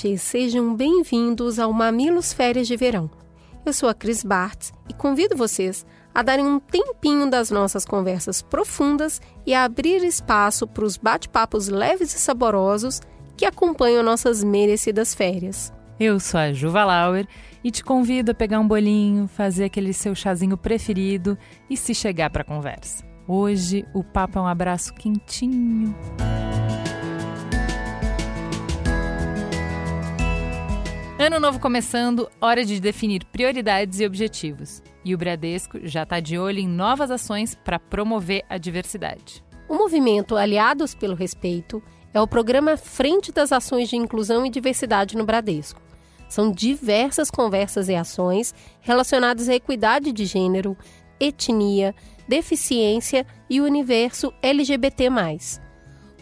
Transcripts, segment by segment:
mamiletes, sejam bem-vindos ao Mamilos Férias de Verão. Eu sou a Cris Bartz e convido vocês a darem um tempinho das nossas conversas profundas e a abrir espaço para os bate-papos leves e saborosos que acompanham nossas merecidas férias. Eu sou a Juva Lauer e te convido a pegar um bolinho, fazer aquele seu chazinho preferido e se chegar para a conversa. Hoje o papo é um abraço quentinho. Ano novo começando, hora de definir prioridades e objetivos. E o Bradesco já está de olho em novas ações para promover a diversidade. O movimento Aliados pelo Respeito é o programa Frente das Ações de Inclusão e Diversidade no Bradesco. São diversas conversas e ações relacionadas à equidade de gênero, etnia, deficiência e o universo LGBT,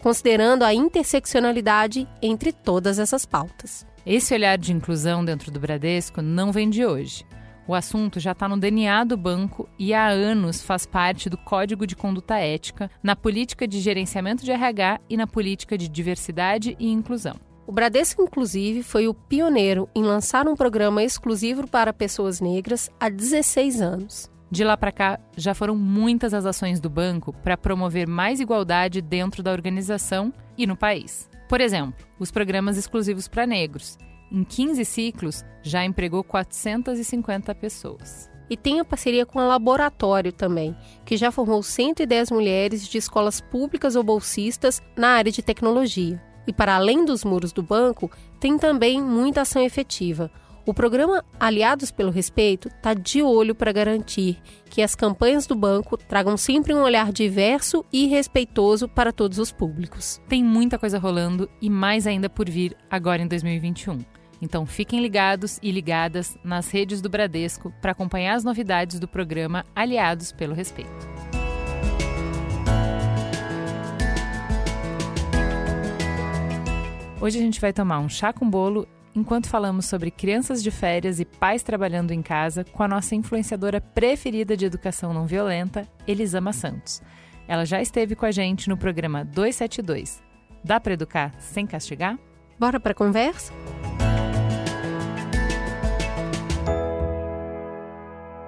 considerando a interseccionalidade entre todas essas pautas. Esse olhar de inclusão dentro do Bradesco não vem de hoje. O assunto já está no DNA do banco e há anos faz parte do Código de Conduta Ética, na política de gerenciamento de RH e na política de diversidade e inclusão. O Bradesco, inclusive, foi o pioneiro em lançar um programa exclusivo para pessoas negras há 16 anos. De lá para cá, já foram muitas as ações do banco para promover mais igualdade dentro da organização e no país. Por exemplo, os programas exclusivos para negros. Em 15 ciclos, já empregou 450 pessoas. E tem a parceria com a Laboratório também, que já formou 110 mulheres de escolas públicas ou bolsistas na área de tecnologia. E para além dos muros do banco, tem também muita ação efetiva. O programa Aliados pelo Respeito está de olho para garantir que as campanhas do banco tragam sempre um olhar diverso e respeitoso para todos os públicos. Tem muita coisa rolando e mais ainda por vir agora em 2021. Então fiquem ligados e ligadas nas redes do Bradesco para acompanhar as novidades do programa Aliados pelo Respeito. Hoje a gente vai tomar um chá com bolo enquanto falamos sobre crianças de férias e pais trabalhando em casa com a nossa influenciadora preferida de educação não violenta, Elisama Santos. Ela já esteve com a gente no programa 272. Dá para educar sem castigar? Bora para conversa?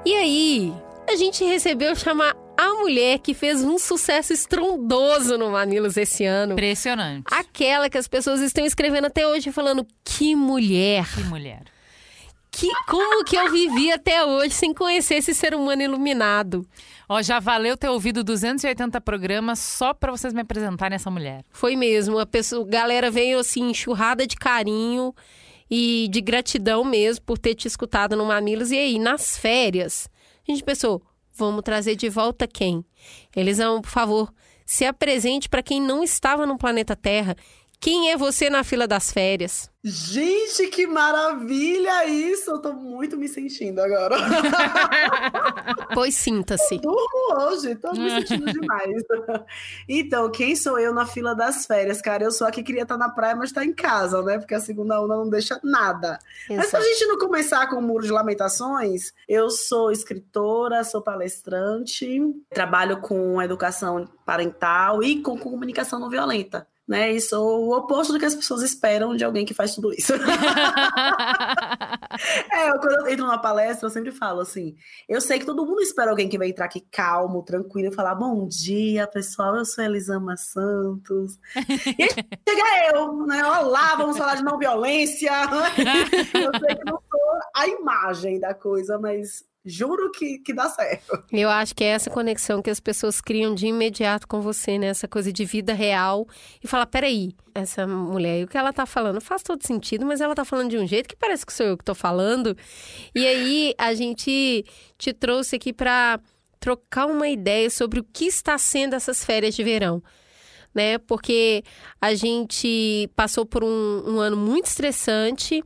E aí, a gente recebeu chamar a mulher que fez um sucesso estrondoso no Mamilos esse ano. Impressionante. Aquela que as pessoas estão escrevendo até hoje falando: que mulher. Que mulher. Que, como que eu vivi até hoje sem conhecer esse ser humano iluminado? Ó, já valeu ter ouvido 280 programas só para vocês me apresentarem essa mulher. Foi mesmo. A pessoa, galera veio assim, enxurrada de carinho e de gratidão mesmo por ter te escutado no Mamilos. E aí, nas férias, a gente pensou, Vamos trazer de volta quem? Elisão, por favor, se apresente para quem não estava no planeta Terra. Quem é você na fila das férias? Gente, que maravilha isso! Eu tô muito me sentindo agora. pois sinta-se. Durmo hoje, tô me sentindo demais. Então, quem sou eu na fila das férias, cara? Eu sou a que queria estar na praia, mas tá em casa, né? Porque a segunda onda não deixa nada. Exato. Mas pra gente não começar com o muro de lamentações, eu sou escritora, sou palestrante, trabalho com educação parental e com comunicação não violenta né? E sou o oposto do que as pessoas esperam de alguém que faz tudo isso. é, eu, quando eu entro numa palestra, eu sempre falo assim: eu sei que todo mundo espera alguém que vai entrar aqui calmo, tranquilo, e falar: bom dia, pessoal, eu sou Elisama Santos. E chega eu, né? Olá, vamos falar de não violência. eu sei que não sou a imagem da coisa, mas Juro que, que dá certo. Eu acho que é essa conexão que as pessoas criam de imediato com você, né? Essa coisa de vida real. E falar, peraí, essa mulher, o que ela tá falando faz todo sentido, mas ela tá falando de um jeito que parece que sou eu que tô falando. E aí, a gente te trouxe aqui para trocar uma ideia sobre o que está sendo essas férias de verão. Né? Porque a gente passou por um, um ano muito estressante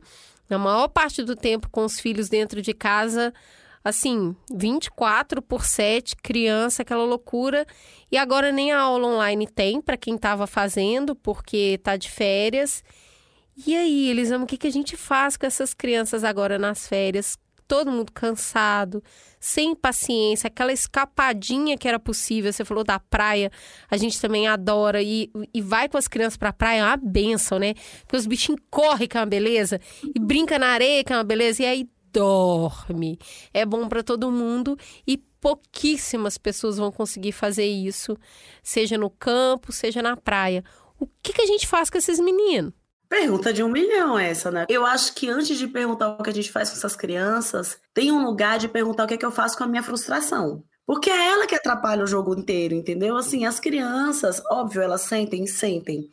na maior parte do tempo com os filhos dentro de casa, assim, 24 por 7, criança, aquela loucura. E agora nem a aula online tem para quem estava fazendo, porque tá de férias. E aí, Elisama, o que, que a gente faz com essas crianças agora nas férias? Todo mundo cansado, sem paciência, aquela escapadinha que era possível. Você falou da praia, a gente também adora e, e vai com as crianças pra praia, é uma benção, né? Porque os bichinhos correm, que é uma beleza, e brinca na areia, que é uma beleza, e aí dorme. É bom para todo mundo e pouquíssimas pessoas vão conseguir fazer isso, seja no campo, seja na praia. O que, que a gente faz com esses meninos? Pergunta de um milhão essa, né? Eu acho que antes de perguntar o que a gente faz com essas crianças, tem um lugar de perguntar o que, é que eu faço com a minha frustração. Porque é ela que atrapalha o jogo inteiro, entendeu? Assim, as crianças, óbvio, elas sentem, sentem.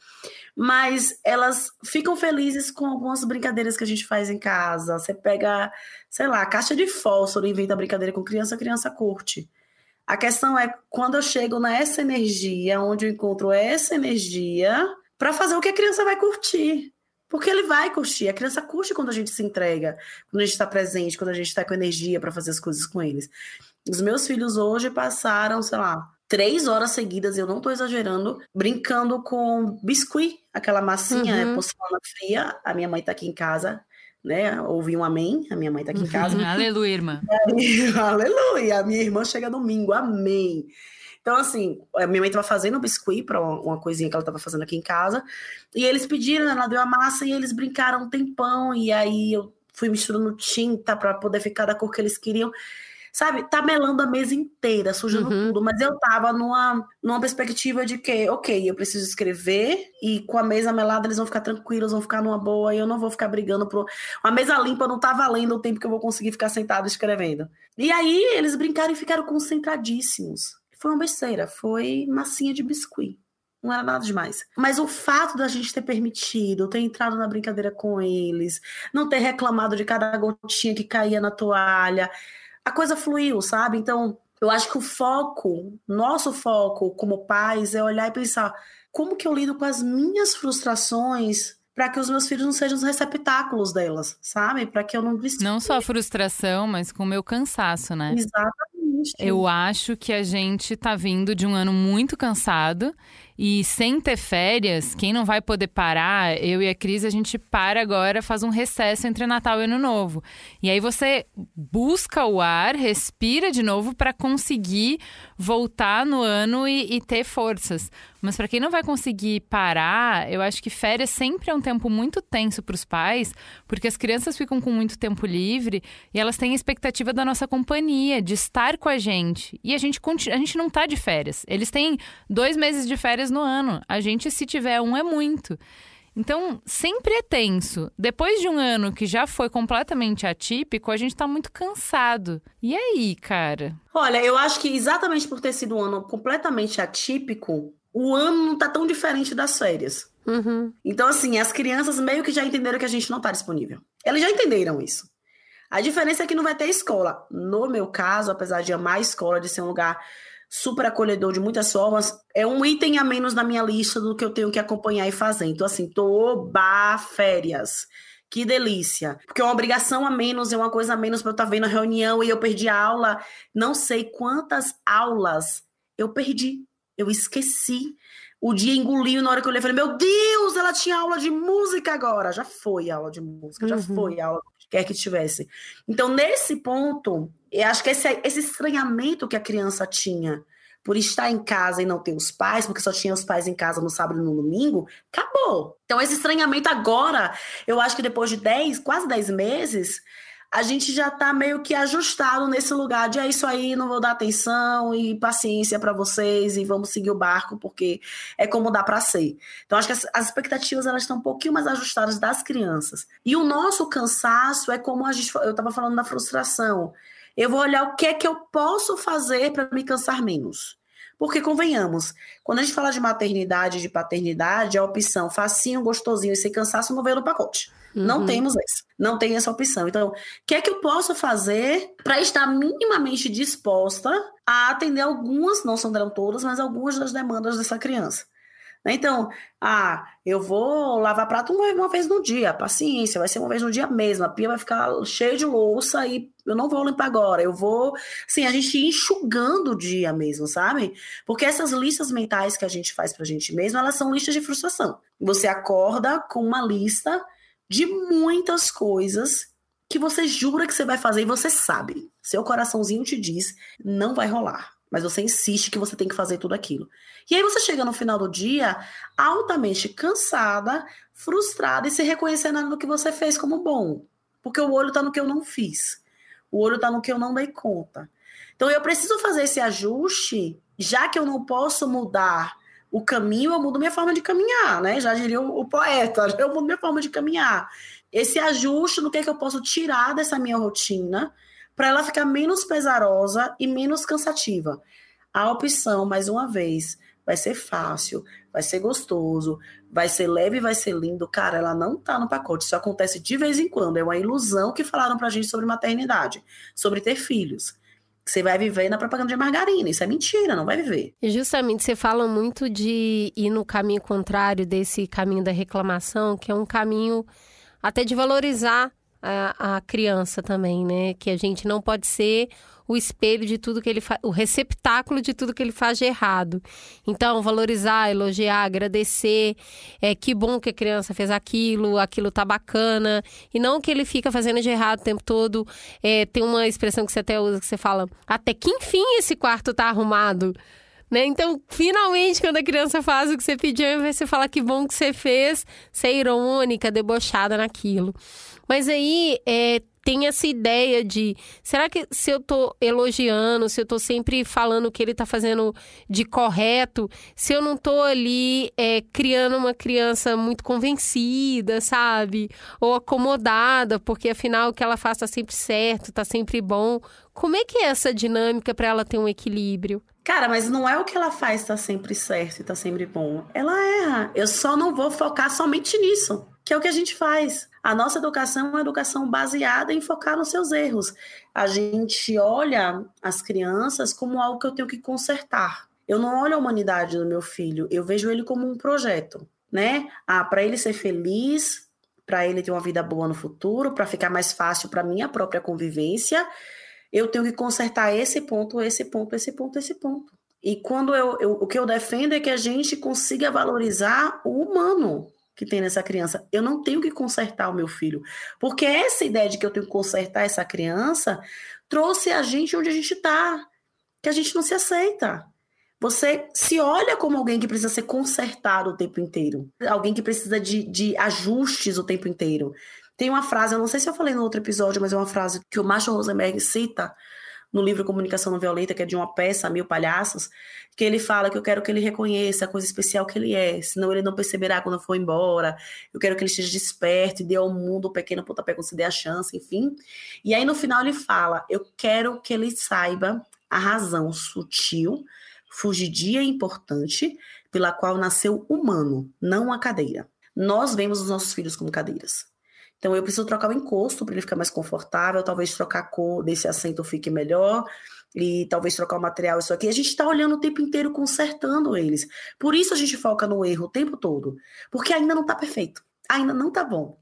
Mas elas ficam felizes com algumas brincadeiras que a gente faz em casa. Você pega, sei lá, caixa de fósforo, inventa brincadeira com criança, a criança curte. A questão é quando eu chego nessa energia, onde eu encontro essa energia, para fazer o que a criança vai curtir. Porque ele vai curtir. A criança curte quando a gente se entrega, quando a gente está presente, quando a gente está com energia para fazer as coisas com eles. Os meus filhos hoje passaram, sei lá, três horas seguidas, eu não estou exagerando, brincando com biscuit, aquela massinha, uhum. porcelana fria. A minha mãe está aqui em casa, né? Ouvi um amém, a minha mãe está aqui em casa. Aleluia, irmã. Aleluia, a minha irmã chega domingo, amém. Então, assim, a minha mãe estava fazendo biscuit para uma coisinha que ela estava fazendo aqui em casa. E eles pediram, ela deu a massa e eles brincaram um tempão. E aí eu fui misturando tinta para poder ficar da cor que eles queriam. Sabe, tá melando a mesa inteira, sujando uhum. tudo, mas eu tava numa, numa perspectiva de que, ok, eu preciso escrever e com a mesa melada eles vão ficar tranquilos, vão ficar numa boa e eu não vou ficar brigando por. A mesa limpa não tá valendo o tempo que eu vou conseguir ficar sentado escrevendo. E aí eles brincaram e ficaram concentradíssimos. Foi uma besteira, foi massinha de biscuit. Não era nada demais. Mas o fato da gente ter permitido, ter entrado na brincadeira com eles, não ter reclamado de cada gotinha que caía na toalha, a coisa fluiu, sabe? Então, eu acho que o foco, nosso foco como pais, é olhar e pensar como que eu lido com as minhas frustrações para que os meus filhos não sejam os receptáculos delas, sabe? Para que eu não Não só a frustração, mas com o meu cansaço, né? Exatamente. Eu acho que a gente tá vindo de um ano muito cansado e sem ter férias, quem não vai poder parar, eu e a Cris, a gente para agora, faz um recesso entre Natal e Ano Novo. E aí você busca o ar, respira de novo para conseguir voltar no ano e, e ter forças. Mas para quem não vai conseguir parar, eu acho que férias sempre é um tempo muito tenso para os pais, porque as crianças ficam com muito tempo livre e elas têm a expectativa da nossa companhia, de estar com a gente. E a gente, a gente não tá de férias. Eles têm dois meses de férias no ano. A gente, se tiver um, é muito. Então, sempre é tenso. Depois de um ano que já foi completamente atípico, a gente tá muito cansado. E aí, cara? Olha, eu acho que exatamente por ter sido um ano completamente atípico, o ano não tá tão diferente das férias. Uhum. Então, assim, as crianças meio que já entenderam que a gente não tá disponível. Elas já entenderam isso. A diferença é que não vai ter escola. No meu caso, apesar de amar a escola, de ser um lugar super acolhedor de muitas formas, é um item a menos na minha lista do que eu tenho que acompanhar e fazer. Então, assim, tô ba férias. Que delícia. Porque é uma obrigação a menos, é uma coisa a menos para eu estar tá vendo a reunião e eu perdi a aula. Não sei quantas aulas eu perdi. Eu esqueci. O dia engoliu na hora que eu olhei, falei, meu Deus, ela tinha aula de música agora. Já foi aula de música, já uhum. foi aula, quer que tivesse. Então, nesse ponto, eu acho que esse, esse estranhamento que a criança tinha por estar em casa e não ter os pais, porque só tinha os pais em casa no sábado e no domingo, acabou. Então, esse estranhamento agora, eu acho que depois de 10, quase 10 meses, a gente já está meio que ajustado nesse lugar de é isso aí, não vou dar atenção e paciência para vocês e vamos seguir o barco porque é como dá para ser. Então acho que as, as, expectativas elas estão um pouquinho mais ajustadas das crianças. E o nosso cansaço é como a gente eu estava falando da frustração. Eu vou olhar o que é que eu posso fazer para me cansar menos. Porque, convenhamos, quando a gente fala de maternidade, de paternidade, a opção facinho, gostosinho e sem cansaço não veio no pacote. Uhum. Não temos essa. Não tem essa opção. Então, o que é que eu posso fazer para estar minimamente disposta a atender algumas, não são todas, mas algumas das demandas dessa criança? Né? Então, ah, eu vou lavar prato uma, vez no dia, paciência, vai ser uma vez no dia mesmo, a pia vai ficar cheia de louça e eu não vou limpar agora, eu vou, assim, a gente enxugando o dia mesmo, sabe? Porque essas listas mentais que a gente faz pra gente mesmo, elas são listas de frustração. Você acorda com uma lista de muitas coisas que você jura que você vai fazer e você sabe. Seu coraçãozinho te diz, não vai rolar mas você insiste que você tem que fazer tudo aquilo. E aí você chega no final do dia altamente cansada, frustrada e se reconhecendo no que você fez como bom. Porque o olho está no que eu não fiz. O olho está no que eu não dei conta. Então eu preciso fazer esse ajuste, já que eu não posso mudar o caminho, eu mudo minha forma de caminhar, né? Já diria o, o poeta, eu mudo minha forma de caminhar. Esse ajuste no que, é que eu posso tirar dessa minha rotina para ela ficar menos pesarosa e menos cansativa. A opção, mais uma vez, vai ser fácil, vai ser gostoso, vai ser leve, vai ser lindo. Cara, ela não tá no pacote. Isso acontece de vez em quando. É uma ilusão que falaram pra gente sobre maternidade, sobre ter filhos. Você vai viver na propaganda de margarina. Isso é mentira, não vai viver. E justamente você fala muito de ir no caminho contrário desse caminho da reclamação, que é um caminho até de valorizar a, a criança também, né? Que a gente não pode ser o espelho de tudo que ele faz, o receptáculo de tudo que ele faz de errado. Então, valorizar, elogiar, agradecer, é que bom que a criança fez aquilo, aquilo tá bacana, e não que ele fica fazendo de errado o tempo todo. É, tem uma expressão que você até usa que você fala: até que enfim esse quarto tá arrumado. Né? Então, finalmente, quando a criança faz o que você pediu, você fala que bom que você fez, ser irônica, debochada naquilo. Mas aí é, tem essa ideia de será que se eu tô elogiando, se eu tô sempre falando o que ele tá fazendo de correto, se eu não tô ali é, criando uma criança muito convencida, sabe? Ou acomodada, porque afinal o que ela faz tá sempre certo, tá sempre bom. Como é que é essa dinâmica para ela ter um equilíbrio? Cara, mas não é o que ela faz tá sempre certo e tá sempre bom. Ela erra. Eu só não vou focar somente nisso, que é o que a gente faz. A nossa educação é uma educação baseada em focar nos seus erros. A gente olha as crianças como algo que eu tenho que consertar. Eu não olho a humanidade do meu filho, eu vejo ele como um projeto, né? Ah, para ele ser feliz, para ele ter uma vida boa no futuro, para ficar mais fácil para minha própria convivência, eu tenho que consertar esse ponto, esse ponto, esse ponto, esse ponto. E quando eu, eu o que eu defendo é que a gente consiga valorizar o humano, que tem nessa criança. Eu não tenho que consertar o meu filho. Porque essa ideia de que eu tenho que consertar essa criança trouxe a gente onde a gente está. Que a gente não se aceita. Você se olha como alguém que precisa ser consertado o tempo inteiro. Alguém que precisa de, de ajustes o tempo inteiro. Tem uma frase, eu não sei se eu falei no outro episódio, mas é uma frase que o Marshall Rosenberg cita no livro Comunicação Não Violenta, que é de uma peça, Mil Palhaços, que ele fala que eu quero que ele reconheça a coisa especial que ele é, senão ele não perceberá quando for embora. Eu quero que ele esteja desperto e dê ao mundo um pequeno pontapé quando se der a chance, enfim. E aí no final ele fala: eu quero que ele saiba a razão sutil, fugidia e importante pela qual nasceu humano, não a cadeira. Nós vemos os nossos filhos como cadeiras. Então eu preciso trocar o encosto para ele ficar mais confortável, talvez trocar a cor desse assento fique melhor e talvez trocar o material, isso aqui. A gente está olhando o tempo inteiro consertando eles. Por isso a gente foca no erro o tempo todo, porque ainda não está perfeito, ainda não está bom,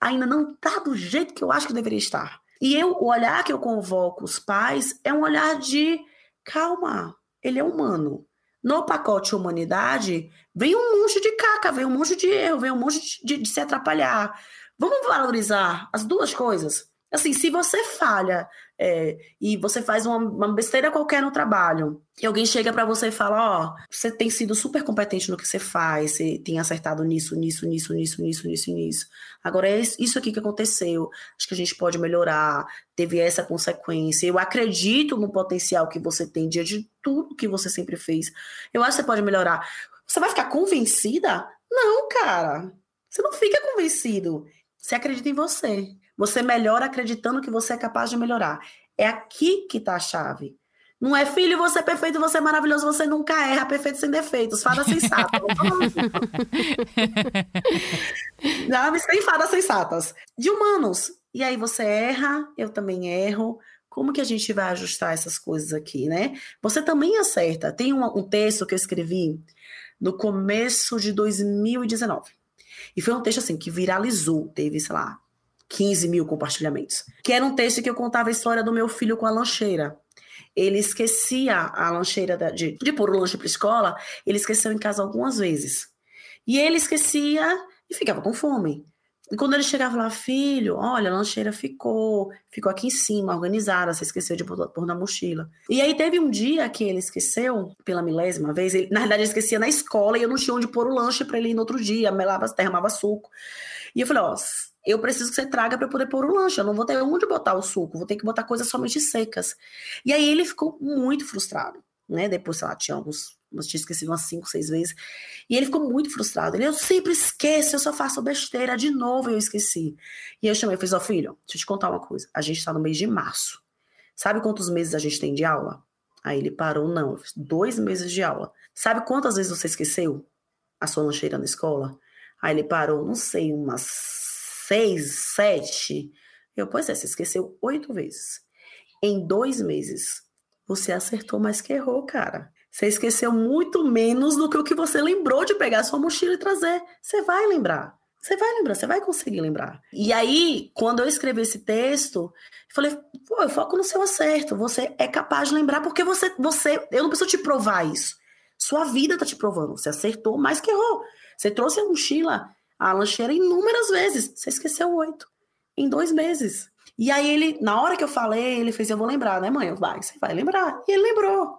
ainda não está do jeito que eu acho que deveria estar. E eu, o olhar que eu convoco os pais é um olhar de calma, ele é humano. No pacote humanidade, vem um monte de caca, vem um monte de erro, vem um monte de, de, de se atrapalhar, Vamos valorizar as duas coisas. Assim, se você falha é, e você faz uma, uma, besteira qualquer no trabalho, e alguém chega para você e fala: Ó, oh, você tem sido super competente no que você faz, você tem acertado nisso, nisso, nisso, nisso, nisso, nisso, nisso. Agora é isso aqui que aconteceu. Acho que a gente pode melhorar. Teve essa consequência. Eu acredito no potencial que você tem diante de tudo que você sempre fez. Eu acho que você pode melhorar. Você vai ficar convencida? Não, cara. Você não fica convencido. Você acredita em você. Você melhora acreditando que você é capaz de melhorar. É aqui que está a chave. Não é filho, você é perfeito, você é maravilhoso, você nunca erra, perfeito sem defeitos. Fada sensata. Não, tem fadas sensatas. De humanos. E aí você erra, eu também erro. Como que a gente vai ajustar essas coisas aqui, né? Você também acerta. Tem um, um texto que eu escrevi no começo de 2019. E foi um texto assim que viralizou, teve, sei lá, 15 mil compartilhamentos. Que era um texto que eu contava a história do meu filho com a lancheira. Ele esquecia a lancheira de, de pôr o lanche para escola, ele esqueceu em casa algumas vezes. E ele esquecia e ficava com fome. E quando ele chegava lá, filho, olha, a lancheira ficou, ficou aqui em cima, organizada, você esqueceu de pôr na mochila. E aí teve um dia que ele esqueceu, pela milésima vez, ele, na verdade ele esquecia na escola e eu não tinha onde pôr o lanche para ele ir no outro dia, melava, derramava suco. E eu falei, ó, eu preciso que você traga para poder pôr o lanche, eu não vou ter onde botar o suco, vou ter que botar coisas somente secas. E aí ele ficou muito frustrado, né? Depois, sei lá, tinha alguns mas tinha esquecido umas cinco, seis vezes. E ele ficou muito frustrado. Ele, eu sempre esqueço, eu só faço besteira de novo e eu esqueci. E eu chamei, eu falei, ó, oh, filho, deixa eu te contar uma coisa. A gente tá no mês de março. Sabe quantos meses a gente tem de aula? Aí ele parou, não, dois meses de aula. Sabe quantas vezes você esqueceu a sua lancheira na escola? Aí ele parou, não sei, umas seis, sete. Eu, pois é, você esqueceu oito vezes. Em dois meses, você acertou mais que errou, cara. Você esqueceu muito menos do que o que você lembrou de pegar sua mochila e trazer. Você vai lembrar. Você vai lembrar, você vai conseguir lembrar. E aí, quando eu escrevi esse texto, eu falei, pô, eu foco no seu acerto. Você é capaz de lembrar, porque você, você, eu não preciso te provar isso. Sua vida tá te provando. Você acertou mais que errou. Você trouxe a mochila, a lancheira inúmeras vezes. Você esqueceu oito. Em dois meses. E aí ele, na hora que eu falei, ele fez, eu vou lembrar, né, mãe? Eu, vai, você vai lembrar. E ele lembrou.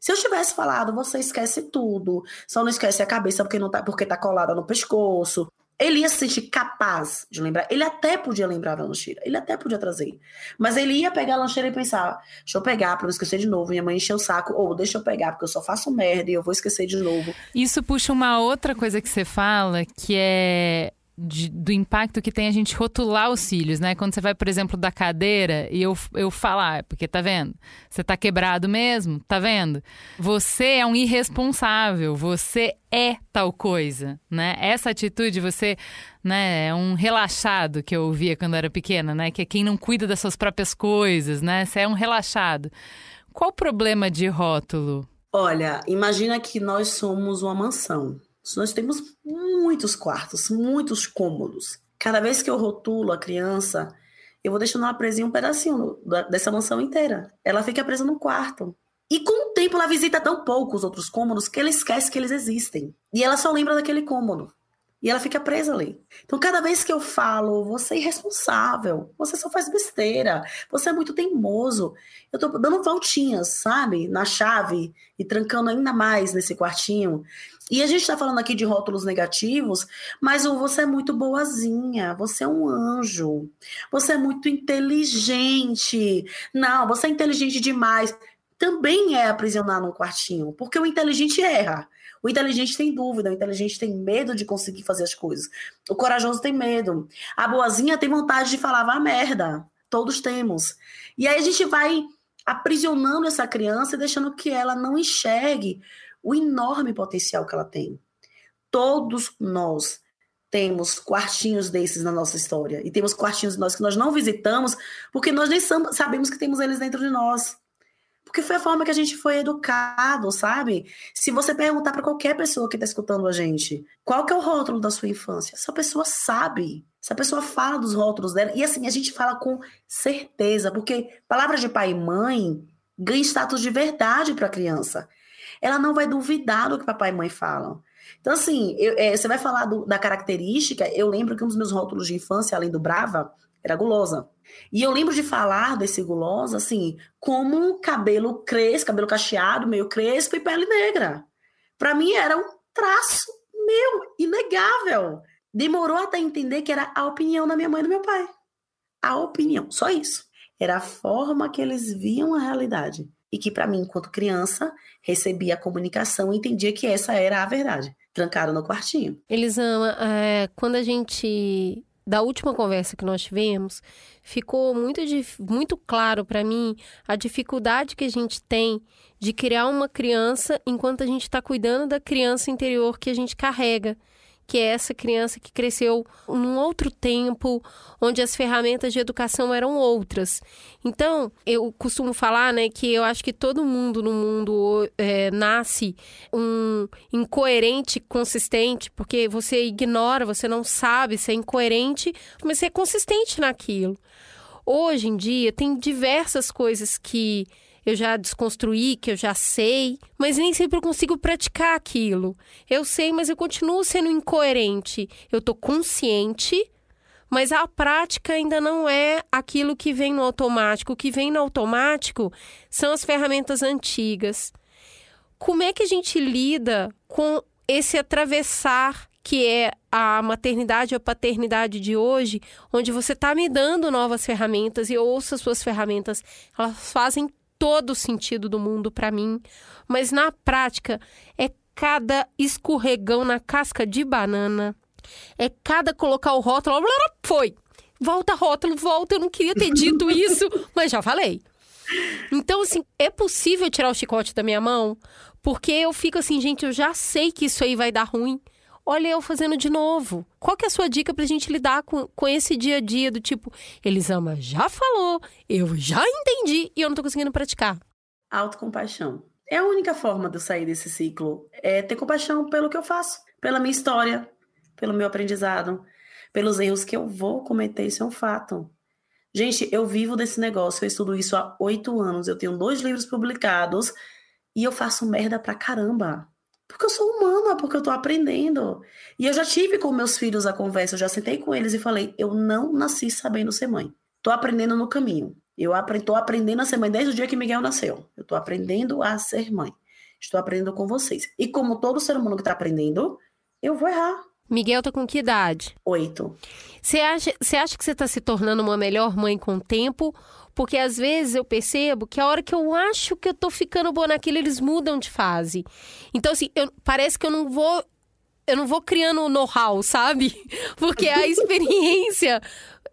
Se eu tivesse falado, você esquece tudo, só não esquece a cabeça porque não tá, porque tá colada no pescoço. Ele ia se sentir capaz de lembrar. Ele até podia lembrar da lancheira, ele até podia trazer. Mas ele ia pegar a lancheira e pensar: deixa eu pegar para não esquecer de novo. Minha mãe encheu o saco, ou deixa eu pegar, porque eu só faço merda e eu vou esquecer de novo. Isso puxa uma outra coisa que você fala, que é de, do impacto que tem a gente rotular os cílios, né? Quando você vai, por exemplo, da cadeira e eu, eu falar, ah, porque tá vendo? Você tá quebrado mesmo, tá vendo? Você é um irresponsável, você é tal coisa, né? Essa atitude, você, né, é um relaxado que eu ouvia quando era pequena, né? Que é quem não cuida das suas próprias coisas, né? Você é um relaxado. Qual o problema de rótulo? Olha, imagina que nós somos uma mansão. Nós temos muitos quartos, muitos cômodos. Cada vez que eu rotulo a criança, eu vou deixando ela presa em um pedacinho dessa mansão inteira. Ela fica presa no quarto. E com o tempo ela visita tão pouco os outros cômodos que ela esquece que eles existem. E ela só lembra daquele cômodo. E ela fica presa ali. Então, cada vez que eu falo, você é irresponsável, você só faz besteira, você é muito teimoso. Eu tô dando voltinhas, sabe, na chave e trancando ainda mais nesse quartinho. E a gente está falando aqui de rótulos negativos, mas o você é muito boazinha, você é um anjo, você é muito inteligente. Não, você é inteligente demais. Também é aprisionar num quartinho, porque o inteligente erra. O inteligente tem dúvida, o inteligente tem medo de conseguir fazer as coisas. O corajoso tem medo. A boazinha tem vontade de falar, vá merda. Todos temos. E aí a gente vai aprisionando essa criança e deixando que ela não enxergue o enorme potencial que ela tem. Todos nós temos quartinhos desses na nossa história. E temos quartinhos nós que nós não visitamos, porque nós nem sabemos que temos eles dentro de nós. Porque foi a forma que a gente foi educado, sabe? Se você perguntar para qualquer pessoa que está escutando a gente, qual que é o rótulo da sua infância? Essa pessoa sabe. Essa pessoa fala dos rótulos dela. E assim, a gente fala com certeza, porque palavras de pai e mãe ganham status de verdade para a criança ela não vai duvidar do que papai e mãe falam. Então, assim, eu, é, você vai falar do, da característica. Eu lembro que um dos meus rótulos de infância, além do brava, era gulosa. E eu lembro de falar desse gulosa, assim, como cabelo crespo, cabelo cacheado, meio crespo e pele negra. Para mim era um traço meu, inegável. Demorou até entender que era a opinião da minha mãe e do meu pai. A opinião, só isso. Era a forma que eles viam a realidade e que para mim, enquanto criança, recebia a comunicação e entendia que essa era a verdade, trancada no quartinho. Elisama, é, quando a gente da última conversa que nós tivemos, ficou muito, muito claro para mim a dificuldade que a gente tem de criar uma criança enquanto a gente está cuidando da criança interior que a gente carrega, que é essa criança que cresceu num outro tempo, onde as ferramentas de educação eram outras. Então, eu costumo falar, né, que eu acho que todo mundo no mundo é, nasce um incoerente consistente, porque você ignora, você não sabe, você é incoerente, mas você é consistente naquilo. Hoje em dia, tem diversas coisas que eu já desconstruí, que eu já sei, mas nem sempre eu consigo praticar aquilo. Eu sei, mas eu continuo sendo incoerente. Eu tô consciente, mas a prática ainda não é aquilo que vem no automático. O que vem no automático são as ferramentas antigas. Como é que a gente lida com esse atravessar que é a maternidade ou a paternidade de hoje, onde você está me dando novas ferramentas e eu ouço as suas ferramentas, elas fazem todo o sentido do mundo para mim, mas na prática é cada escorregão na casca de banana, é cada colocar o rótulo, foi. Volta rótulo, volta, eu não queria ter dito isso, mas já falei. Então, assim, é possível tirar o chicote da minha mão? Porque eu fico assim, gente, eu já sei que isso aí vai dar ruim. Olha eu fazendo de novo. Qual que é a sua dica pra gente lidar com, com esse dia a dia do tipo, Elisama já falou, eu já entendi e eu não tô conseguindo praticar? Autocompaixão. É a única forma de eu sair desse ciclo. É ter compaixão pelo que eu faço, pela minha história, pelo meu aprendizado, pelos erros que eu vou cometer, isso é um fato. Gente, eu vivo desse negócio, eu estudo isso há oito anos, eu tenho dois livros publicados e eu faço merda pra caramba. Porque eu sou humana, porque eu tô aprendendo. E eu já tive com meus filhos a conversa, eu já sentei com eles e falei: eu não nasci sabendo ser mãe. Tô aprendendo no caminho. Eu tô aprendendo a ser mãe desde o dia que Miguel nasceu. Eu tô aprendendo a ser mãe. Estou aprendendo com vocês. E como todo ser humano que tá aprendendo, eu vou errar. Miguel tá com que idade? Oito. Você acha, você acha que você tá se tornando uma melhor mãe com o tempo? Porque às vezes eu percebo que a hora que eu acho que eu tô ficando boa naquilo, eles mudam de fase. Então, assim, eu, parece que eu não vou. Eu não vou criando know-how, sabe? Porque a experiência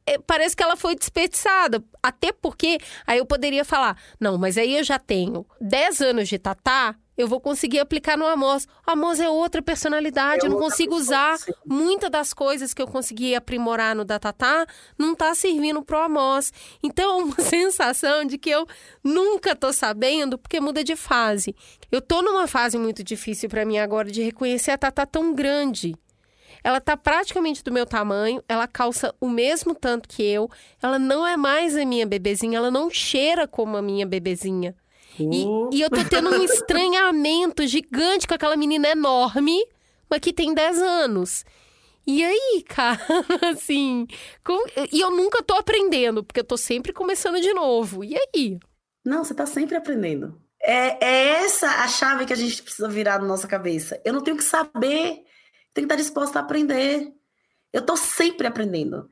é, parece que ela foi desperdiçada. Até porque aí eu poderia falar: não, mas aí eu já tenho 10 anos de tatá, eu vou conseguir aplicar no Amos. O Amos é outra personalidade, é eu não consigo usar muitas das coisas que eu consegui aprimorar no Datatá, não está servindo pro Amos. Então, é uma sensação de que eu nunca tô sabendo, porque muda de fase. Eu tô numa fase muito difícil para mim agora de reconhecer a Tatá tão grande. Ela tá praticamente do meu tamanho, ela calça o mesmo tanto que eu, ela não é mais a minha bebezinha, ela não cheira como a minha bebezinha. E, e, eu tô tendo um estranhamento gigante com aquela menina enorme, mas que tem 10 anos. E aí, cara, assim. Com... E eu nunca tô aprendendo, porque eu tô sempre começando de novo. E aí? Não, você tá sempre aprendendo. É, é essa a chave que a gente precisa virar na nossa cabeça. Eu não tenho que saber, tenho que estar disposta a aprender. Eu tô sempre aprendendo.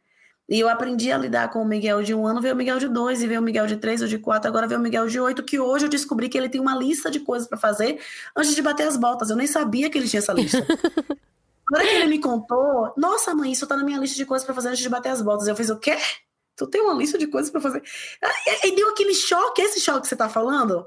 E eu aprendi a lidar com o Miguel de um ano, veio o Miguel de dois, e veio o Miguel de três, ou de quatro, agora veio o Miguel de oito, que hoje eu descobri que ele tem uma lista de coisas para fazer antes de bater as botas. Eu nem sabia que ele tinha essa lista. Agora que ele me contou, nossa, mãe, isso tá na minha lista de coisas para fazer antes de bater as botas. Eu fiz o quê? Tu tem uma lista de coisas para fazer? E deu aquele choque, esse choque que você tá falando.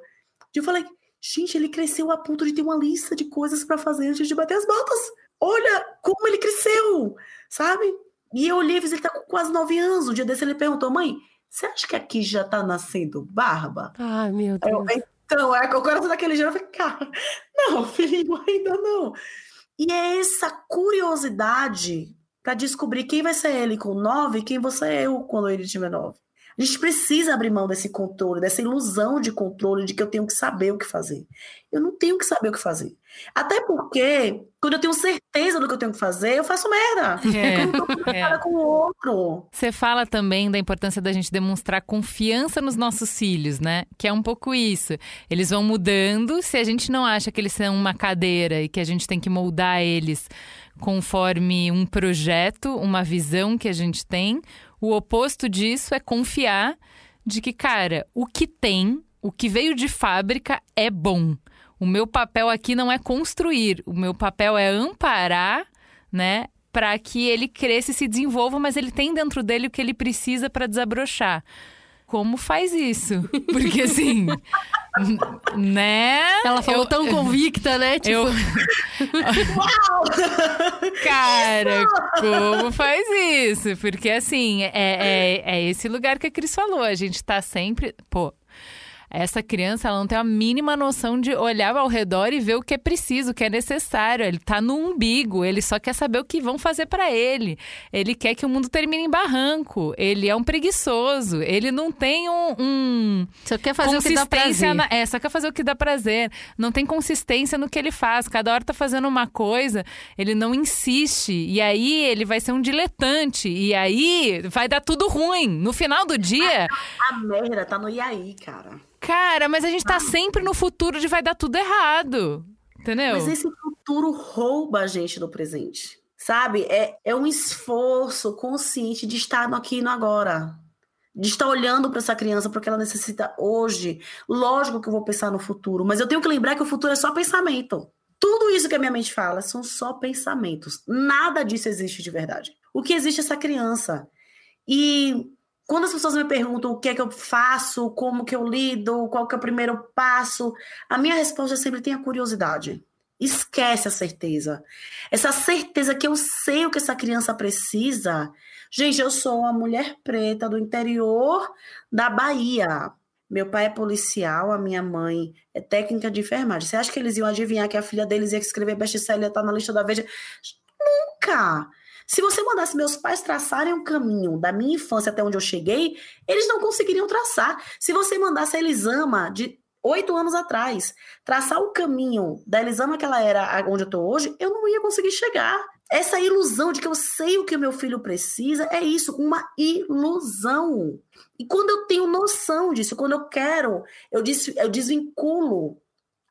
Eu falei, gente, ele cresceu a ponto de ter uma lista de coisas para fazer antes de bater as botas. Olha como ele cresceu, sabe? E eu olhei, ele tá com quase nove anos. O dia desse ele perguntou, mãe, você acha que aqui já tá nascendo barba? Ai, meu Deus. Eu, então, é, o coração daquele dia, eu falei, cara, não, filhinho, ainda não. E é essa curiosidade para descobrir quem vai ser ele com nove e quem vou ser eu quando ele tiver nove. A gente precisa abrir mão desse controle, dessa ilusão de controle de que eu tenho que saber o que fazer. Eu não tenho que saber o que fazer. Até porque, quando eu tenho certeza do que eu tenho que fazer, eu faço merda. É, eu não tô é. com o outro. Você fala também da importância da gente demonstrar confiança nos nossos filhos, né? Que é um pouco isso. Eles vão mudando. Se a gente não acha que eles são uma cadeira e que a gente tem que moldar eles conforme um projeto, uma visão que a gente tem, o oposto disso é confiar de que, cara, o que tem, o que veio de fábrica é bom. O meu papel aqui não é construir, o meu papel é amparar, né? Para que ele cresça e se desenvolva, mas ele tem dentro dele o que ele precisa para desabrochar. Como faz isso? Porque assim, né? Ela falou eu, tão convicta, né? Tipo... Eu... Uau! Cara, como faz isso? Porque assim, é, é, é esse lugar que a Cris falou. A gente tá sempre. Pô, essa criança ela não tem a mínima noção de olhar ao redor e ver o que é preciso, o que é necessário. Ele tá no umbigo, ele só quer saber o que vão fazer para ele. Ele quer que o mundo termine em barranco. Ele é um preguiçoso. Ele não tem um. um só quer fazer o que dá prazer. Na, é, só quer fazer o que dá prazer. Não tem consistência no que ele faz. Cada hora tá fazendo uma coisa, ele não insiste. E aí ele vai ser um diletante. E aí vai dar tudo ruim. No final do dia. A, a merda tá no IAI, cara. Cara, mas a gente tá sempre no futuro de vai dar tudo errado. Entendeu? Mas esse futuro rouba a gente do presente. Sabe? É, é um esforço consciente de estar no aqui e no agora. De estar olhando para essa criança porque ela necessita hoje. Lógico que eu vou pensar no futuro, mas eu tenho que lembrar que o futuro é só pensamento. Tudo isso que a minha mente fala são só pensamentos. Nada disso existe de verdade. O que existe é essa criança. E quando as pessoas me perguntam o que é que eu faço, como que eu lido, qual que é o primeiro passo, a minha resposta é sempre tenha curiosidade. Esquece a certeza. Essa certeza que eu sei o que essa criança precisa. Gente, eu sou uma mulher preta do interior da Bahia. Meu pai é policial, a minha mãe é técnica de enfermagem. Você acha que eles iam adivinhar que a filha deles ia escrever best-seller tá na lista da Veja? Nunca! Se você mandasse meus pais traçarem um caminho da minha infância até onde eu cheguei, eles não conseguiriam traçar. Se você mandasse a Elisama de oito anos atrás traçar o caminho da Elisama que ela era onde eu estou hoje, eu não ia conseguir chegar. Essa ilusão de que eu sei o que o meu filho precisa é isso, uma ilusão. E quando eu tenho noção disso, quando eu quero, eu, des, eu desvinculo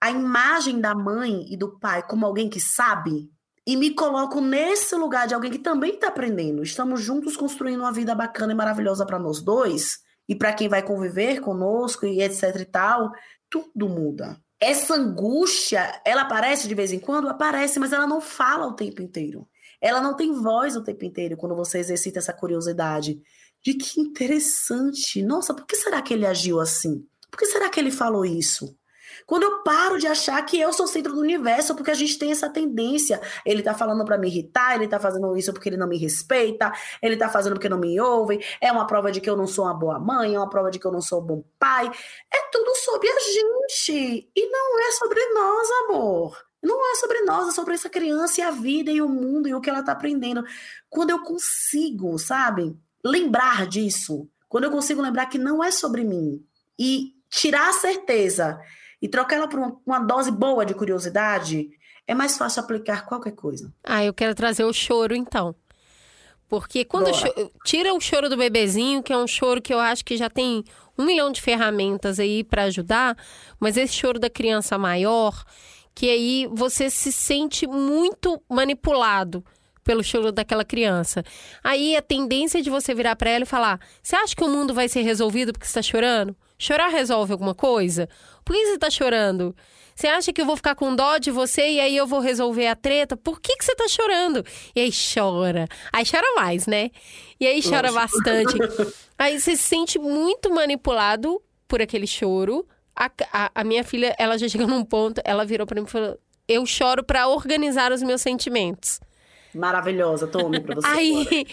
a imagem da mãe e do pai como alguém que sabe, e me coloco nesse lugar de alguém que também está aprendendo. Estamos juntos construindo uma vida bacana e maravilhosa para nós dois e para quem vai conviver conosco e etc e tal. Tudo muda. Essa angústia, ela aparece de vez em quando? Aparece, mas ela não fala o tempo inteiro. Ela não tem voz o tempo inteiro quando você exercita essa curiosidade de que interessante. Nossa, por que será que ele agiu assim? Por que será que ele falou isso? Quando eu paro de achar que eu sou centro do universo, porque a gente tem essa tendência. Ele tá falando para me irritar, ele tá fazendo isso porque ele não me respeita, ele tá fazendo porque não me ouve, é uma prova de que eu não sou uma boa mãe, é uma prova de que eu não sou um bom pai. É tudo sobre a gente. E não é sobre nós, amor. Não é sobre nós, é sobre essa criança e a vida e o mundo e o que ela tá aprendendo. Quando eu consigo, sabe, lembrar disso, quando eu consigo lembrar que não é sobre mim e tirar a certeza e trocar ela por uma, uma dose boa de curiosidade, é mais fácil aplicar qualquer coisa. Ah, eu quero trazer o choro então. Porque quando tira o choro do bebezinho, que é um choro que eu acho que já tem um milhão de ferramentas aí para ajudar, mas esse choro da criança maior, que aí você se sente muito manipulado pelo choro daquela criança. Aí a tendência de você virar para ela e falar: Você acha que o mundo vai ser resolvido porque está chorando? Chorar resolve alguma coisa? Por que você tá chorando? Você acha que eu vou ficar com dó de você e aí eu vou resolver a treta? Por que, que você tá chorando? E aí chora. Aí chora mais, né? E aí chora bastante. Aí você se sente muito manipulado por aquele choro. A, a, a minha filha, ela já chegou num ponto, ela virou para mim e falou: Eu choro para organizar os meus sentimentos. Maravilhosa, tome pra você. Aí,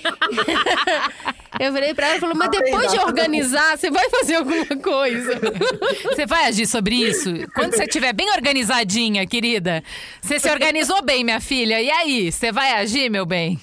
eu virei pra ela e falei, mas depois de organizar, você vai fazer alguma coisa. Você vai agir sobre isso? Quando você estiver bem organizadinha, querida, você se organizou bem, minha filha, e aí, você vai agir, meu bem?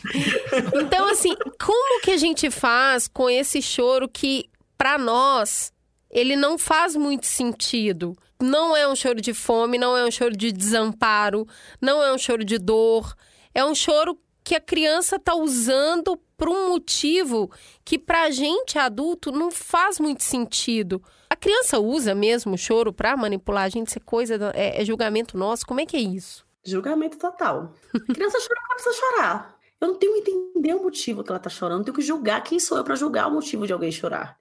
Então, assim, como que a gente faz com esse choro que, para nós, ele não faz muito sentido? Não é um choro de fome, não é um choro de desamparo, não é um choro de dor. É um choro que a criança está usando por um motivo que para a gente adulto não faz muito sentido. A criança usa mesmo o choro para manipular a gente, ser coisa, é, é, julgamento nosso? Como é que é isso? Julgamento total. A criança chora porque precisa chorar. Eu não tenho que entender o motivo que ela está chorando, eu tenho que julgar quem sou eu para julgar o motivo de alguém chorar.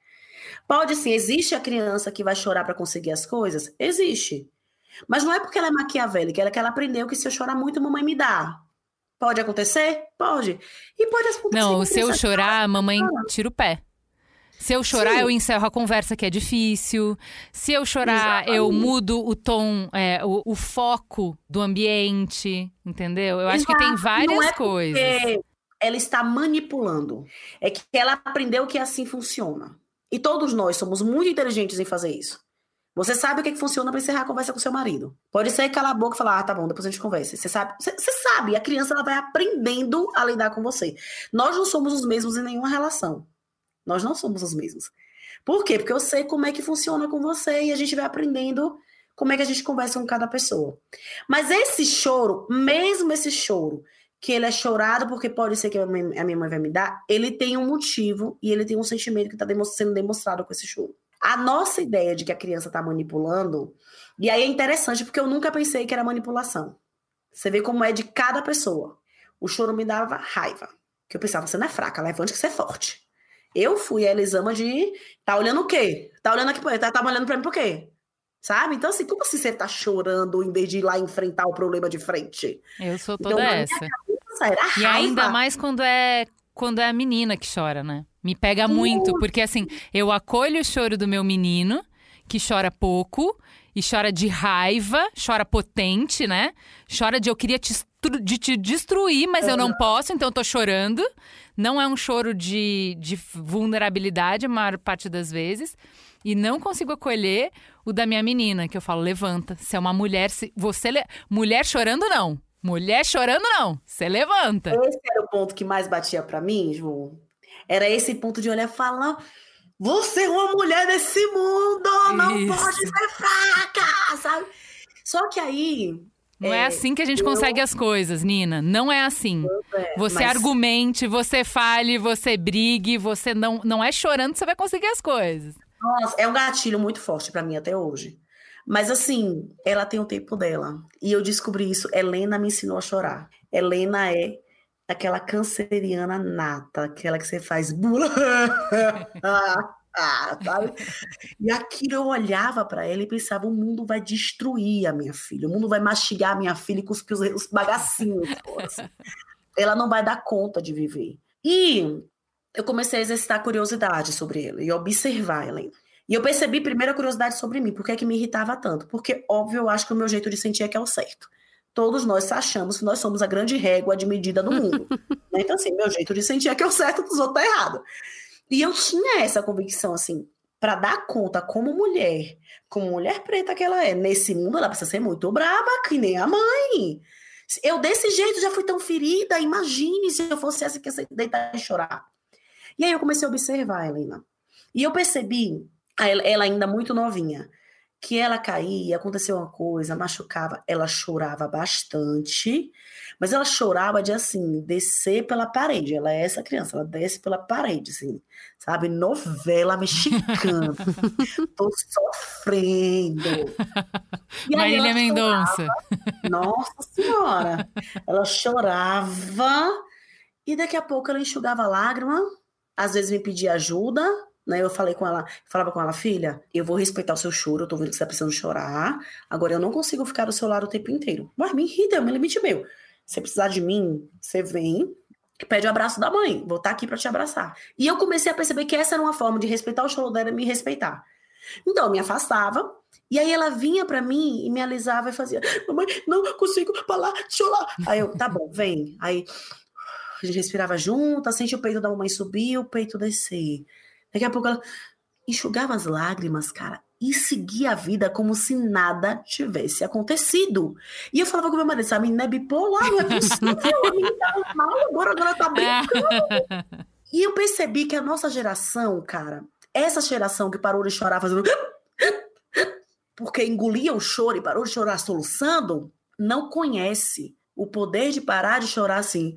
Pode sim, existe a criança que vai chorar para conseguir as coisas? Existe. Mas não é porque ela é maquiavélica, ela é que ela aprendeu que se eu chorar muito, a mamãe me dá. Pode acontecer? Pode. E pode acontecer. Não, se eu chorar, a mamãe tira o pé. Se eu chorar, Sim. eu encerro a conversa, que é difícil. Se eu chorar, Exatamente. eu mudo o tom, é, o, o, foco do ambiente, entendeu? Eu acho Exato. que tem várias é coisas. Ela está manipulando. É que ela aprendeu que assim funciona. E todos nós somos muito inteligentes em fazer isso. Você sabe o que, que funciona para encerrar a conversa com seu marido. Pode ser calar a boca e falar, ah, tá bom, depois a gente conversa. Você sabe, você, você sabe, a criança ela vai aprendendo a lidar com você. Nós não somos os mesmos em nenhuma relação. Nós não somos os mesmos. Por quê? Porque eu sei como é que funciona com você e a gente vai aprendendo como é que a gente conversa com cada pessoa. Mas esse choro, mesmo esse choro, que ele é chorado porque pode ser que a minha mãe vai me dar, ele tem um motivo e ele tem um sentimento que está sendo demonstrado com esse choro. A nossa ideia de que a criança está manipulando, e aí é interessante porque eu nunca pensei que era manipulação. Você vê como é de cada pessoa. O choro me dava raiva. Que eu pensava, você não é fraca, levante que você é forte. Eu fui a Elisama de. Tá olhando o quê? Tá olhando aqui, tá, tá olhando pra mim por quê? Sabe? Então, assim, como assim você tá chorando em vez de ir lá enfrentar o problema de frente? Eu sou toda então, essa. E ainda mais quando é quando é a menina que chora, né? Me pega muito, porque assim, eu acolho o choro do meu menino, que chora pouco, e chora de raiva, chora potente, né? Chora de eu queria te, de te destruir, mas eu não posso, então eu tô chorando. Não é um choro de, de vulnerabilidade a maior parte das vezes. E não consigo acolher o da minha menina, que eu falo, levanta. Se é uma mulher, se você. Le... Mulher chorando, não. Mulher chorando, não. Você levanta. Esse era o ponto que mais batia para mim, Ju. Era esse ponto de olhar e falar. Você é uma mulher desse mundo, não pode ser fraca, sabe? Só que aí não é, é, assim que a gente eu... consegue as coisas, Nina. Não é assim. É, você mas... argumente, você fale, você brigue, você não, não é chorando que você vai conseguir as coisas. Nossa, é um gatilho muito forte para mim até hoje. Mas assim, ela tem o tempo dela. E eu descobri isso. Helena me ensinou a chorar. Helena é aquela canceriana nata, aquela que você faz ah? E aquilo eu olhava para ela e pensava: o mundo vai destruir a minha filha, o mundo vai mastigar a minha filha e cuspir os, os bagacinhos. Ela não vai dar conta de viver. E eu comecei a exercitar curiosidade sobre ela e observar ela. E eu percebi primeiro a curiosidade sobre mim, por que, é que me irritava tanto? Porque, óbvio, eu acho que o meu jeito de sentir é que é o certo. Todos nós achamos que nós somos a grande régua de medida do mundo. né? Então, assim, meu jeito de sentir é que é o certo, dos outros tá errado. E eu tinha essa convicção, assim, para dar conta como mulher, como mulher preta que ela é, nesse mundo ela precisa ser muito braba, que nem a mãe. Eu desse jeito já fui tão ferida, imagine se eu fosse essa que ia deitar e chorar. E aí eu comecei a observar, Helena. E eu percebi, ela ainda muito novinha, que ela caía, aconteceu uma coisa, machucava, ela chorava bastante, mas ela chorava de assim, descer pela parede. Ela é essa criança, ela desce pela parede, assim, sabe? Novela mexicana. Tô sofrendo. Marília Mendonça. Nossa Senhora! Ela chorava e daqui a pouco ela enxugava lágrima, às vezes me pedia ajuda, né? Eu falei com ela, falava com ela, filha, eu vou respeitar o seu choro, eu tô vendo que você tá precisando chorar. Agora eu não consigo ficar do seu lado o tempo inteiro. Mas me irrita, é um limite meu. Se precisar de mim, você vem, pede o abraço da mãe. Vou estar tá aqui para te abraçar. E eu comecei a perceber que essa era uma forma de respeitar o choro dela e me respeitar. Então eu me afastava, e aí ela vinha para mim e me alisava e fazia: Mamãe, não consigo falar, chorar. Aí eu, tá bom, vem. Aí a gente respirava junto, sente o peito da mamãe subir, o peito descer. Daqui a pouco ela enxugava as lágrimas, cara, e seguia a vida como se nada tivesse acontecido. E eu falava com meu marido, essa menina é bipolar, não é possível, a menina tá mal, agora, agora tá brincando. e eu percebi que a nossa geração, cara, essa geração que parou de chorar fazendo... Porque engolia o choro e parou de chorar soluçando, não conhece o poder de parar de chorar assim,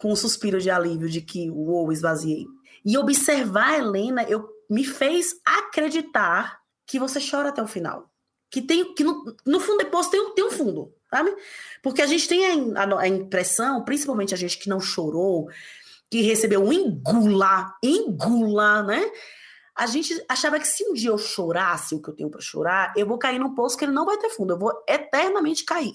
com um suspiro de alívio de que, uou, esvaziei. E observar a Helena eu, me fez acreditar que você chora até o final. Que tem que no, no fundo depois tem, tem um fundo, sabe? Porque a gente tem a, a, a, impressão, principalmente a gente que não chorou, que recebeu um engula, engula, né? A gente achava que se um dia eu chorasse o que eu tenho para chorar, eu vou cair num poço que ele não vai ter fundo, eu vou eternamente cair.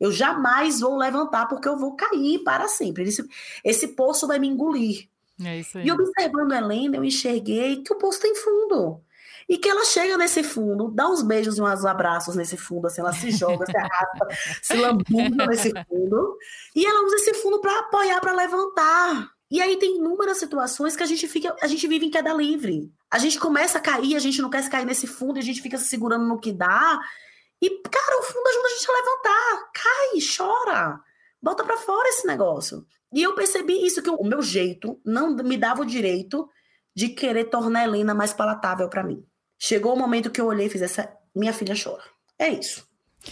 Eu jamais vou levantar porque eu vou cair para sempre. Esse, esse poço vai me engolir. É isso aí. E observando a Helena, eu enxerguei que o poço tem fundo. E que ela chega nesse fundo, dá uns beijos e uns abraços nesse fundo, assim, ela se joga, se arrasta, se lambuja nesse fundo. E ela usa esse fundo para apoiar, para levantar. E aí tem inúmeras situações que a gente fica, a gente vive em queda livre. A gente começa a cair, a gente não quer cair nesse fundo, a gente fica se segurando no que dá. E, cara, o fundo ajuda a gente a levantar. Cai, chora. Bota para fora esse negócio. E eu percebi isso, que o meu jeito não me dava o direito de querer tornar a Helena mais palatável para mim. Chegou o momento que eu olhei e fiz essa. Minha filha chora. É isso.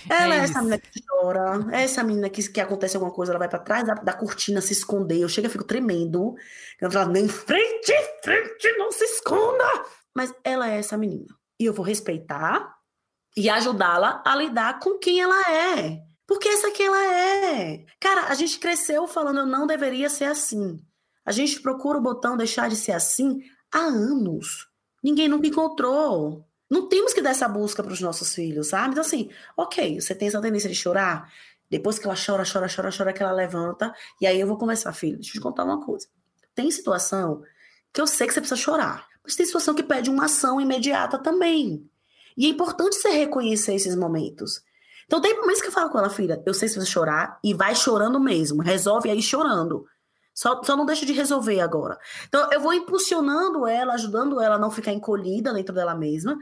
Ela é, é essa menina que chora, é essa menina que, que acontece alguma coisa, ela vai para trás da, da, cortina se esconder. Eu chego e fico tremendo. Eu falo, nem frente, frente, não se esconda. Mas ela é essa menina. E eu vou respeitar e ajudá-la a lidar com quem ela é. Porque essa que ela é. Cara, a gente cresceu falando eu não deveria ser assim. A gente procura o botão deixar de ser assim há anos. Ninguém nunca encontrou. Não temos que dar essa busca para os nossos filhos, sabe? Então, assim, ok, você tem essa tendência de chorar. Depois que ela chora, chora, chora, chora, que ela levanta. E aí eu vou começar, filho, deixa eu te contar uma coisa. Tem situação que eu sei que você precisa chorar. Mas tem situação que pede uma ação imediata também. E é importante você reconhecer esses momentos. Então tem momentos que eu falo com ela, filha, eu sei se você chorar, e vai chorando mesmo. Resolve aí chorando. Só, só não deixa de resolver agora. Então, eu vou impulsionando ela, ajudando ela a não ficar encolhida dentro dela mesma,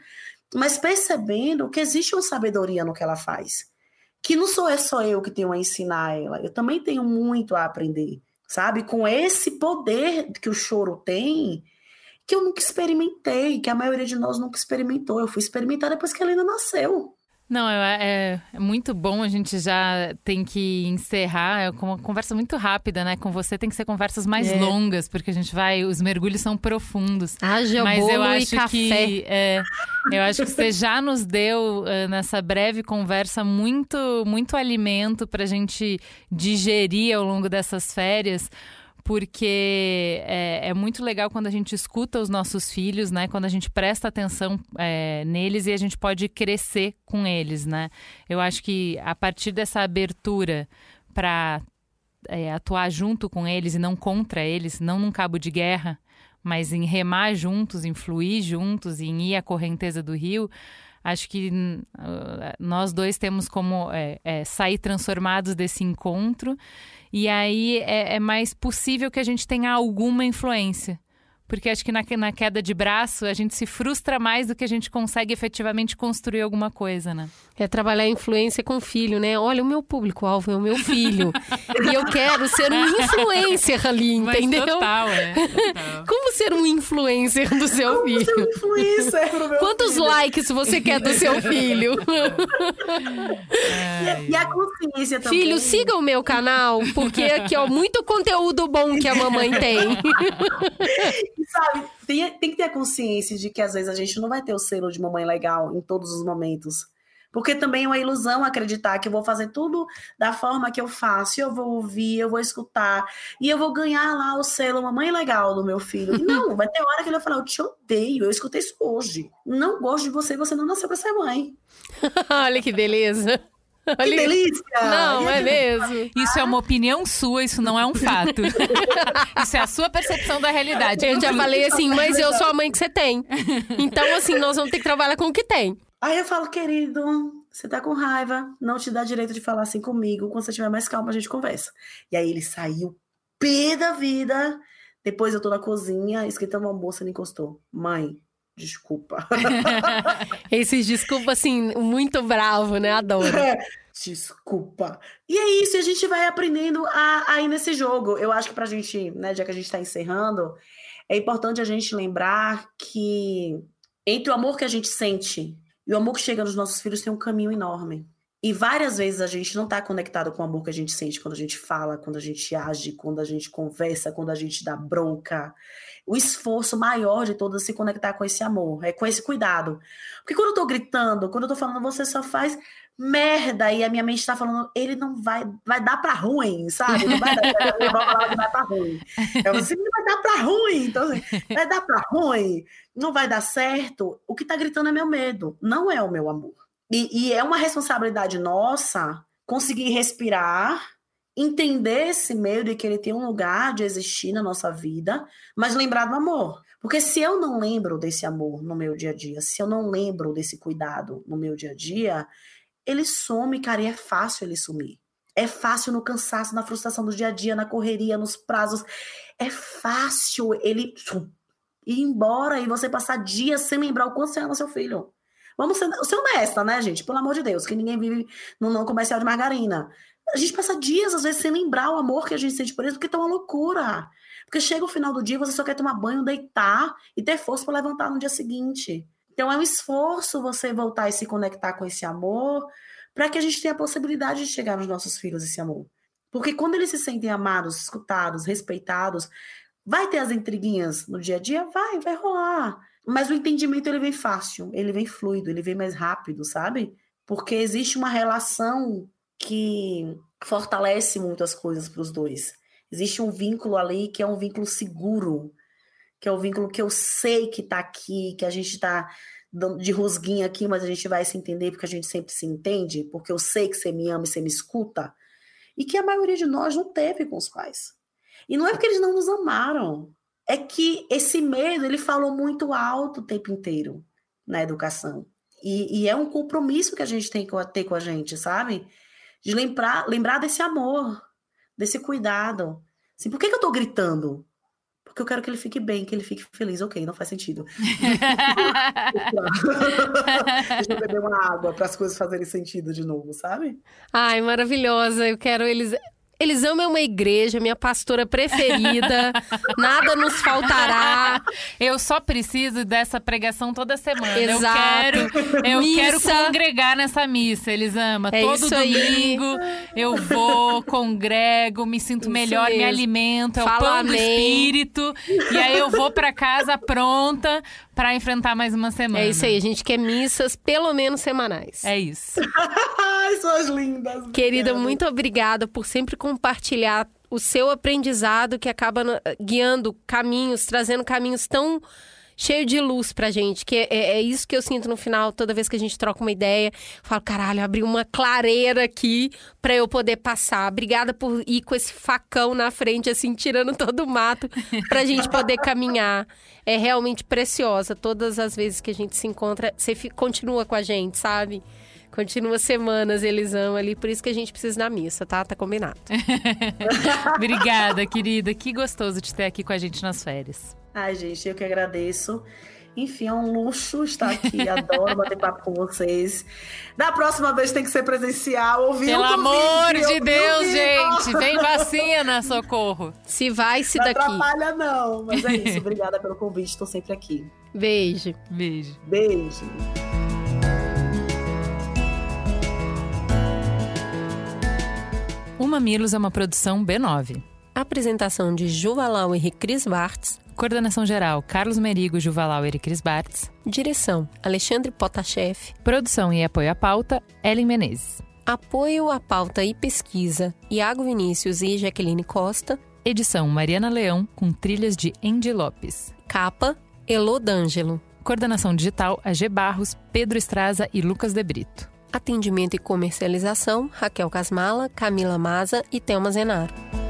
mas percebendo que existe uma sabedoria no que ela faz. Que não sou é só eu que tenho a ensinar ela, eu também tenho muito a aprender, sabe? Com esse poder que o choro tem, que eu nunca experimentei, que a maioria de nós nunca experimentou. Eu fui experimentar depois que a Helena nasceu. Não, é, é, muito bom. A gente já tem que encerrar. É uma conversa muito rápida, né? Com você tem que ser conversas mais é. longas, porque a gente vai. Os mergulhos são profundos. Haja Mas eu acho e café. que é, eu acho que você já nos deu uh, nessa breve conversa muito, muito alimento para a gente digerir ao longo dessas férias porque é, é, muito legal quando a gente escuta os nossos filhos, né? Quando a gente presta atenção é, neles e a gente pode crescer com eles, né? Eu acho que a partir dessa abertura para é, atuar junto com eles e não contra eles, não num cabo de guerra, mas em remar juntos, em fluir juntos, em ir à correnteza do rio, acho que uh, nós dois temos como é, é, sair transformados desse encontro. E aí é, é mais possível que a gente tenha alguma influência porque acho que na, na, queda de braço a gente se frustra mais do que a gente consegue efetivamente construir alguma coisa, né? É trabalhar a influência com o filho, né? Olha, o meu público-alvo é o meu filho. e eu quero ser um influencer ali, entendeu? Mas total, é. Total. Como ser um influencer do seu Como filho? Ser um influencer pro meu Quantos filho? likes você quer do seu filho? e, e, a consciência também. Filho, siga o meu canal, porque aqui, ó, muito conteúdo bom que a mamãe tem. sabe, tem, tem que ter a consciência de que às vezes a gente não vai ter o selo de mamãe legal em todos os momentos. Porque também é uma ilusão acreditar que eu vou fazer tudo da forma que eu faço, eu vou ouvir, eu vou escutar, e eu vou ganhar lá o selo mamãe legal do meu filho. Não, vai ter hora que ele vai falar, eu te odeio, eu escutei isso hoje. Não gosto de você, você não nasceu pra ser mãe. Olha que beleza. Que delícia! Não, é mesmo. Isso é uma opinião sua, isso não é um fato. isso é a sua percepção da realidade. Eu já falei assim, mas eu sou a mãe que você tem. Então, assim, nós vamos ter que trabalhar com o que tem. Aí eu falo, querido, você tá com raiva, não te dá direito de falar assim comigo. Quando você tiver mais calma, a gente conversa. E aí ele saiu pé da vida. Depois eu tô na cozinha, esquentando uma moça, ele encostou. Mãe, desculpa. Esses desculpa, assim, muito bravo, né? Adoro. É, desculpa. E é isso, a gente vai aprendendo a, a ir nesse jogo. Eu acho que pra gente, né, já que a gente tá encerrando, é importante a gente lembrar que entre o amor que a gente sente e o amor que chega nos nossos filhos tem um caminho enorme. E várias vezes a gente não está conectado com o amor que a gente sente quando a gente fala, quando a gente age, quando a gente conversa, quando a gente dá bronca. O esforço maior de todos é se conectar com esse amor, é com esse cuidado. Porque quando eu tô gritando, quando eu tô falando, você só faz merda, e a minha mente tá falando, ele não vai, vai dar pra ruim, sabe? Não vai dar, vai dar pra ruim. Eu assim, vai dar pra ruim, então assim, vai dar pra ruim, não vai dar certo. O que tá gritando é meu medo, não é o meu amor. E, e é uma responsabilidade nossa conseguir respirar entender esse medo e que ele tem um lugar de existir na nossa vida, mas lembrar do amor. Porque se eu não lembro desse amor no meu dia a dia, se eu não lembro desse cuidado no meu dia a dia, ele some, cara, e é fácil ele sumir. É fácil no cansaço, na frustração do dia a dia, na correria, nos prazos. É fácil ele ir embora e você passar dias sem lembrar o quanto você ama seu filho. Vamos ser, ser honesta, né, gente? Pelo amor de Deus, que ninguém vive não comercial de margarina. A gente passa dias, às vezes, sem lembrar o amor que a gente sente por eles, porque tá uma loucura. Porque chega o final do dia, você só quer tomar banho, deitar e ter força para levantar no dia seguinte. Então é um esforço você voltar e se conectar com esse amor, para que a gente tenha a possibilidade de chegar nos nossos filhos esse amor. Porque quando eles se sentem amados, escutados, respeitados, vai ter as intriguinhas no dia a dia? Vai, vai rolar. Mas o entendimento ele vem fácil, ele vem fluido, ele vem mais rápido, sabe? Porque existe uma relação que fortalece muito as coisas para os dois. Existe um vínculo ali que é um vínculo seguro, que é o um vínculo que eu sei que está aqui, que a gente está de rosguinha aqui, mas a gente vai se entender porque a gente sempre se entende, porque eu sei que você me ama e você me escuta, e que a maioria de nós não teve com os pais. E não é porque eles não nos amaram, é que esse medo ele falou muito alto o tempo inteiro na educação. E, e é um compromisso que a gente tem que ter com a gente, sabe? De lembrar, lembrar desse amor, desse cuidado. Assim, por que, que eu tô gritando? Porque eu quero que ele fique bem, que ele fique feliz. Ok, não faz sentido. Deixa eu beber uma água para as coisas fazerem sentido de novo, sabe? Ai, maravilhosa. Eu quero eles. Eles amam uma igreja, minha pastora preferida. nada nos faltará. Eu só preciso dessa pregação toda semana. Exato. Eu quero, eu quero congregar nessa missa. Eles amam. É Todo domingo aí. eu vou, congrego, me sinto Isso melhor, me mesmo. alimento. É Fala o pão do amém. espírito. E aí eu vou para casa pronta para enfrentar mais uma semana. É isso aí, a gente quer missas pelo menos semanais. É isso. Ai, suas lindas. Querida, obrigada. muito obrigada por sempre compartilhar o seu aprendizado que acaba guiando caminhos, trazendo caminhos tão cheio de luz pra gente, que é, é isso que eu sinto no final, toda vez que a gente troca uma ideia, eu falo, caralho, abriu uma clareira aqui pra eu poder passar. Obrigada por ir com esse facão na frente, assim, tirando todo o mato pra gente poder caminhar. É realmente preciosa. Todas as vezes que a gente se encontra, você continua com a gente, sabe? Continua semanas, amam ali, por isso que a gente precisa na missa, tá? Tá combinado. Obrigada, querida. Que gostoso te ter aqui com a gente nas férias. Ai, gente, eu que agradeço. Enfim, é um luxo estar aqui. Adoro bater papo com vocês. Da próxima vez tem que ser presencial. Ouviu Pelo convite, amor de Deus, gente! Vem vacina, socorro! Se vai, se Não daqui. atrapalha, não. Mas é isso. Obrigada pelo convite. Estou sempre aqui. Beijo. Beijo. Beijo. O Mamilos é uma produção B9. Apresentação de Juvalau e Cris Bartz. Coordenação geral: Carlos Merigo, Juvalauer e Cris Bartz. Direção: Alexandre Potashev. Produção e apoio à pauta: Ellen Menezes. Apoio à pauta e pesquisa: Iago Vinícius e Jaqueline Costa. Edição: Mariana Leão, com trilhas de Andy Lopes. Capa: Elô D'Angelo. Coordenação digital: AG Barros, Pedro Estraza e Lucas De Brito. Atendimento e comercialização: Raquel Casmala, Camila Maza e Thelma Zenaro.